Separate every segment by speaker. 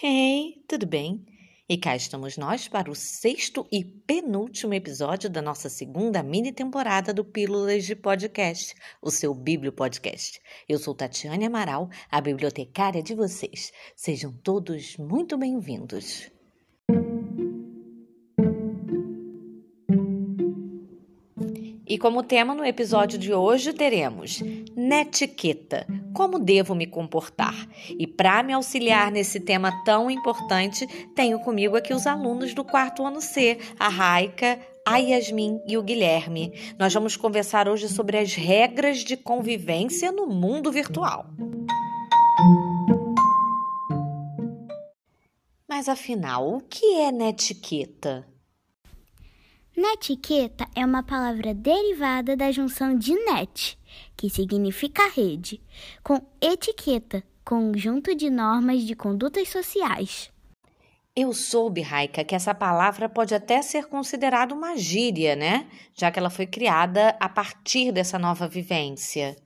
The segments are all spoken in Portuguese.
Speaker 1: Hey, tudo bem? E cá estamos nós para o sexto e penúltimo episódio da nossa segunda mini temporada do Pílulas de Podcast, o seu Bíblio Podcast. Eu sou Tatiane Amaral, a bibliotecária de vocês. Sejam todos muito bem-vindos. E como tema no episódio de hoje teremos netiqueta, como devo me comportar? E para me auxiliar nesse tema tão importante, tenho comigo aqui os alunos do quarto ano C, a Raika, a Yasmin e o Guilherme. Nós vamos conversar hoje sobre as regras de convivência no mundo virtual. Mas afinal, o que é netiqueta?
Speaker 2: Netiqueta é uma palavra derivada da junção de net, que significa rede, com etiqueta, conjunto de normas de condutas sociais.
Speaker 1: Eu soube, Raika, que essa palavra pode até ser considerada uma gíria, né? Já que ela foi criada a partir dessa nova vivência.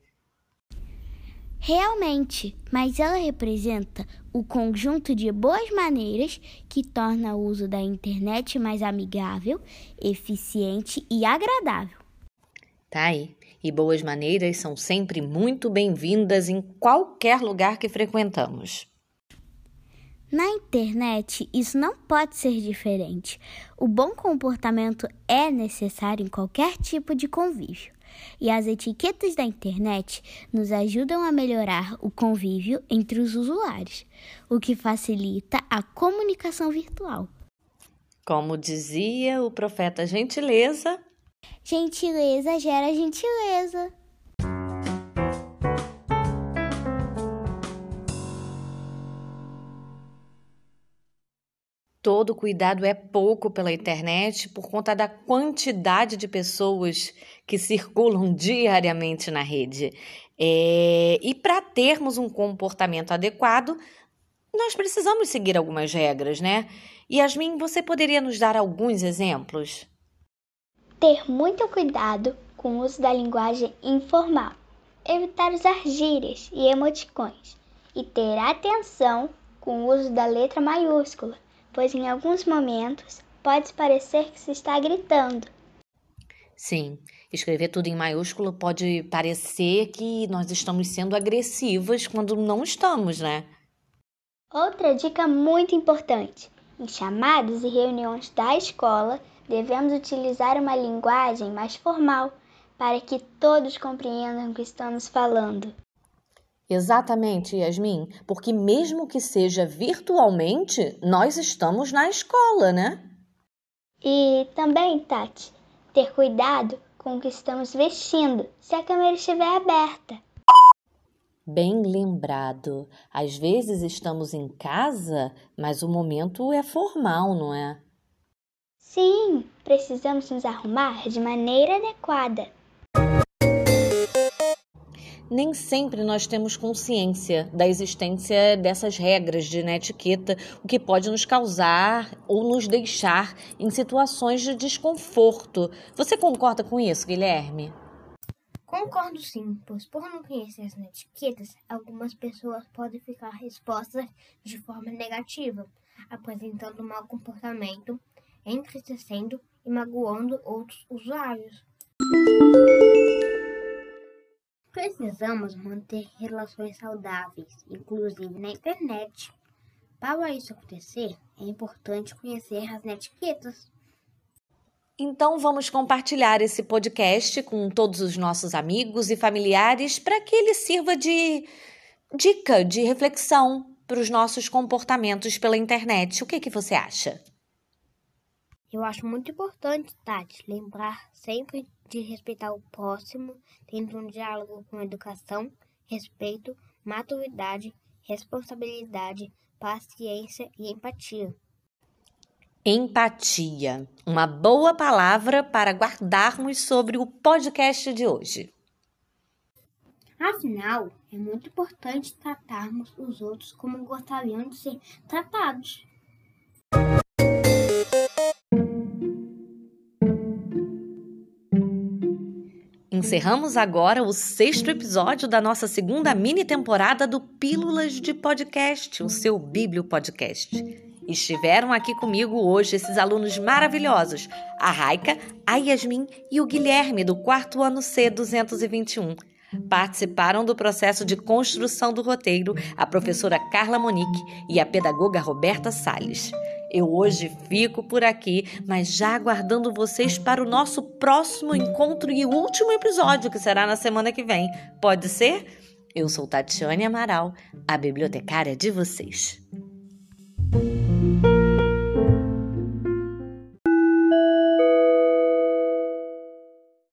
Speaker 2: Realmente, mas ela representa o conjunto de boas maneiras que torna o uso da internet mais amigável, eficiente e agradável.
Speaker 1: Tá aí. E boas maneiras são sempre muito bem-vindas em qualquer lugar que frequentamos.
Speaker 2: Na internet, isso não pode ser diferente. O bom comportamento é necessário em qualquer tipo de convívio. E as etiquetas da internet nos ajudam a melhorar o convívio entre os usuários, o que facilita a comunicação virtual.
Speaker 1: Como dizia o profeta Gentileza,
Speaker 2: gentileza gera gentileza.
Speaker 1: Todo cuidado é pouco pela internet por conta da quantidade de pessoas que circulam diariamente na rede. É, e para termos um comportamento adequado, nós precisamos seguir algumas regras, né? Yasmin, você poderia nos dar alguns exemplos?
Speaker 3: Ter muito cuidado com o uso da linguagem informal, evitar usar gírias e emoticões e ter atenção com o uso da letra maiúscula pois em alguns momentos pode parecer que se está gritando.
Speaker 1: Sim, escrever tudo em maiúsculo pode parecer que nós estamos sendo agressivas quando não estamos, né?
Speaker 3: Outra dica muito importante: em chamadas e reuniões da escola, devemos utilizar uma linguagem mais formal para que todos compreendam o que estamos falando.
Speaker 1: Exatamente, Yasmin, porque mesmo que seja virtualmente, nós estamos na escola, né?
Speaker 3: E também, Tati, ter cuidado com o que estamos vestindo se a câmera estiver aberta.
Speaker 1: Bem lembrado. Às vezes estamos em casa, mas o momento é formal, não é?
Speaker 3: Sim, precisamos nos arrumar de maneira adequada
Speaker 1: nem sempre nós temos consciência da existência dessas regras de etiqueta, o que pode nos causar ou nos deixar em situações de desconforto. Você concorda com isso, Guilherme?
Speaker 4: Concordo sim, pois por não conhecer as etiquetas, algumas pessoas podem ficar expostas de forma negativa, apresentando mau comportamento, entristecendo e magoando outros usuários. Precisamos manter relações saudáveis, inclusive na internet. Para isso acontecer, é importante conhecer as etiquetas.
Speaker 1: Então vamos compartilhar esse podcast com todos os nossos amigos e familiares para que ele sirva de dica, de reflexão para os nossos comportamentos pela internet. O que, que você acha?
Speaker 4: Eu acho muito importante, Tati, lembrar sempre de respeitar o próximo, tendo um diálogo com educação, respeito, maturidade, responsabilidade, paciência e empatia.
Speaker 1: Empatia, uma boa palavra para guardarmos sobre o podcast de hoje.
Speaker 4: Afinal, é muito importante tratarmos os outros como gostariam de ser tratados.
Speaker 1: Encerramos agora o sexto episódio da nossa segunda mini temporada do Pílulas de Podcast, o seu Bíblio Podcast. Estiveram aqui comigo hoje esses alunos maravilhosos, a Raika, a Yasmin e o Guilherme, do quarto ano C 221. Participaram do processo de construção do roteiro a professora Carla Monique e a pedagoga Roberta Salles. Eu hoje fico por aqui, mas já aguardando vocês para o nosso próximo encontro e último episódio, que será na semana que vem. Pode ser? Eu sou Tatiane Amaral, a bibliotecária de vocês.